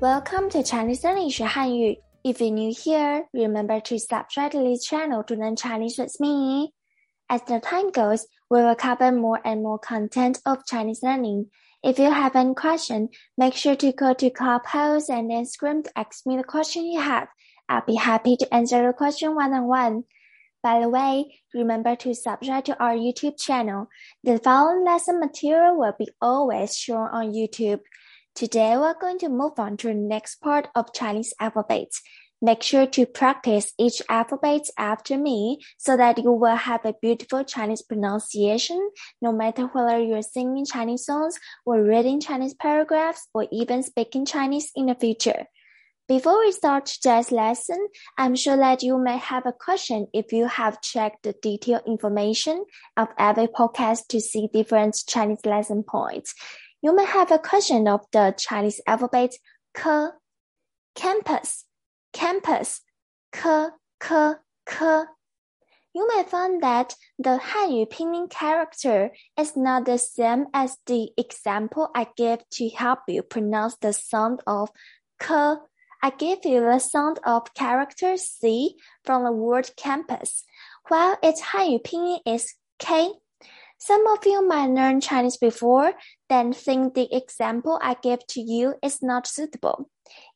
Welcome to Chinese and English 汉语。If you're new here, remember to subscribe to this channel to learn Chinese with me. As the time goes, we will cover more and more content of Chinese learning. If you have any question, make sure to go to Clubhouse and Instagram to ask me the question you have. I'll be happy to answer your question one on one. By the way, remember to subscribe to our YouTube channel. The following lesson material will be always shown on YouTube. Today we're going to move on to the next part of Chinese alphabet. Make sure to practice each alphabet after me so that you will have a beautiful Chinese pronunciation no matter whether you're singing Chinese songs or reading Chinese paragraphs or even speaking Chinese in the future. Before we start today's lesson, I'm sure that you may have a question if you have checked the detailed information of every podcast to see different Chinese lesson points. You may have a question of the Chinese alphabet k, campus, campus, k, k, k. You may find that the Hanyu pinyin character is not the same as the example I gave to help you pronounce the sound of k. I give you the sound of character C from the word campus, while its Hanyu pinyin is K. Some of you might learn Chinese before, then think the example I gave to you is not suitable.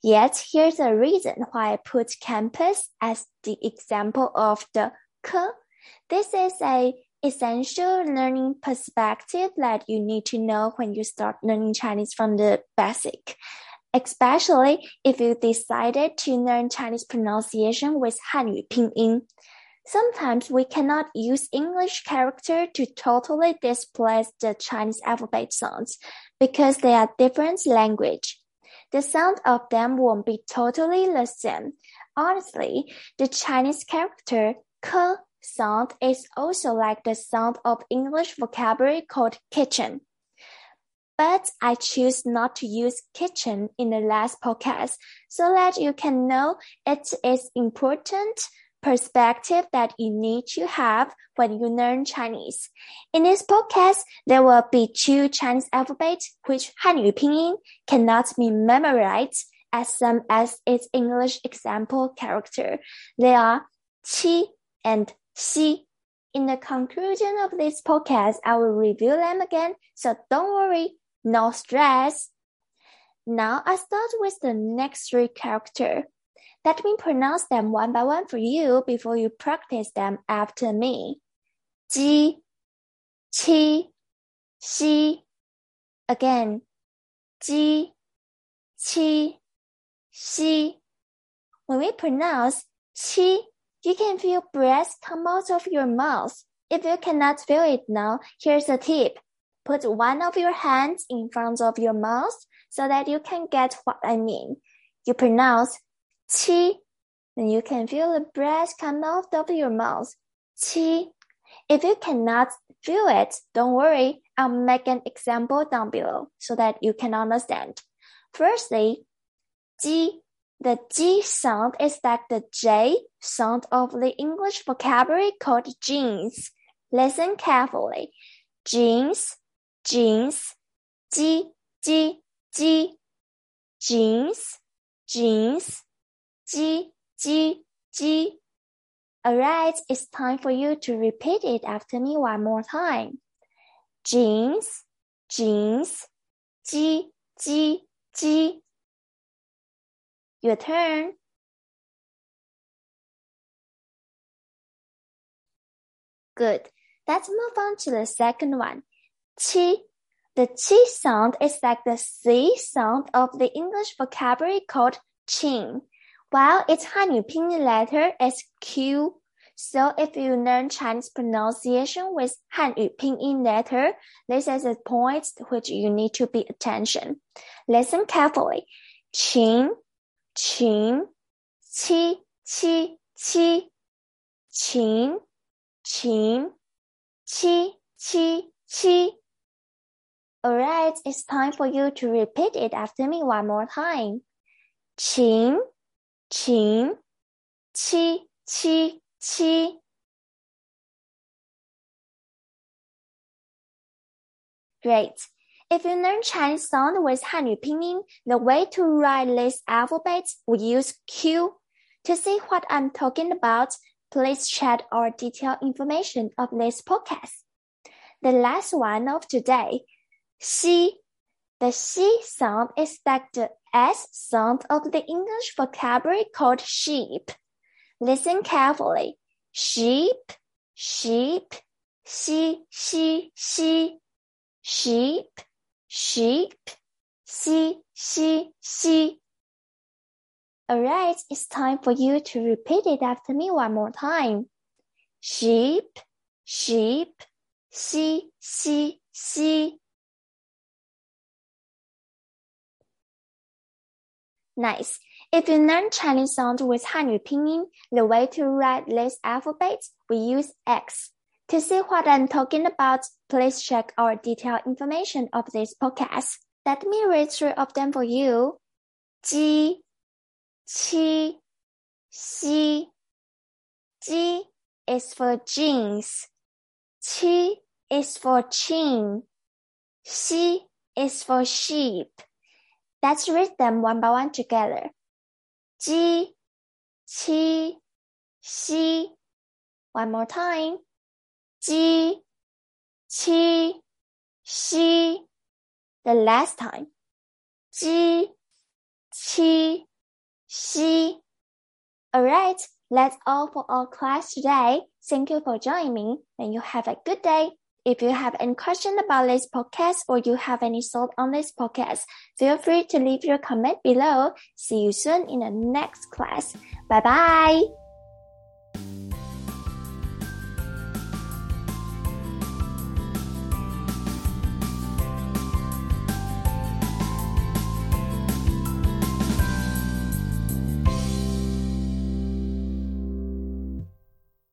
Yet here's a reason why I put campus as the example of the K. This is a essential learning perspective that you need to know when you start learning Chinese from the basic. Especially if you decided to learn Chinese pronunciation with Hanyu Pinyin. Sometimes we cannot use English character to totally displace the Chinese alphabet sounds because they are different language. The sound of them won't be totally the same. Honestly, the Chinese character k sound is also like the sound of English vocabulary called kitchen. But I choose not to use kitchen in the last podcast so that you can know it is important perspective that you need to have when you learn Chinese. In this podcast, there will be two Chinese alphabets which Hanyu Pinyin cannot be memorized as some as its English example character. They are qi and xi. In the conclusion of this podcast, I will review them again, so don't worry, no stress. Now I start with the next three character. Let me pronounce them one by one for you before you practice them after me. Ji, qi, xi. Again, ji, qi, xi. When we pronounce qi, you can feel breath come out of your mouth. If you cannot feel it now, here's a tip. Put one of your hands in front of your mouth so that you can get what I mean. You pronounce qi, then you can feel the breath come out of your mouth. Qi. If you cannot feel it, don't worry. I'll make an example down below so that you can understand. Firstly, ji. The G sound is like the J sound of the English vocabulary called jeans. Listen carefully. Jeans, jeans, G, G, G. Jeans, jeans, G, G, G. Alright, it's time for you to repeat it after me one more time. Jeans, jeans, G, G, G. Your turn. Good. Let's move on to the second one. Qi. The qi sound is like the C sound of the English vocabulary called qing while its Hanyu pinyin letter is Q. So if you learn Chinese pronunciation with Hanyu pinyin letter, this is a point which you need to pay attention. Listen carefully. Qin, qin, qi, qi, qi. Qin, qin, qi, qi, qi. Alright, it's time for you to repeat it after me one more time. Qin, 琴，七七七。Great. If you learn Chinese sound with 汉语拼音, the way to write these alphabets, we use Q. To see what I'm talking about, please check our detailed information of this podcast. The last one of today, Xi. The Xi sound is like the S sound of the English vocabulary called sheep. Listen carefully. Sheep, sheep, xi, xi, xi. Sheep, sheep, xi, xi, xi. Alright, it's time for you to repeat it after me one more time. Sheep, sheep, xi, xi, xi. Nice. If you learn Chinese sound with Hanyu pinyin, the way to write these alphabets, we use X. To see what I'm talking about, please check our detailed information of this podcast. Let me read three of them for you. G, qi, xi. Is for jeans. Qi is for chin. Xi is for sheep. Let's read them one by one together. 鸡,七,西. One more time. 鸡,七,西. The last time. 鸡,七,西. Alright, that's all for our class today. Thank you for joining me and you have a good day. If you have any question about this podcast or you have any thought on this podcast, feel free to leave your comment below. See you soon in the next class. Bye bye.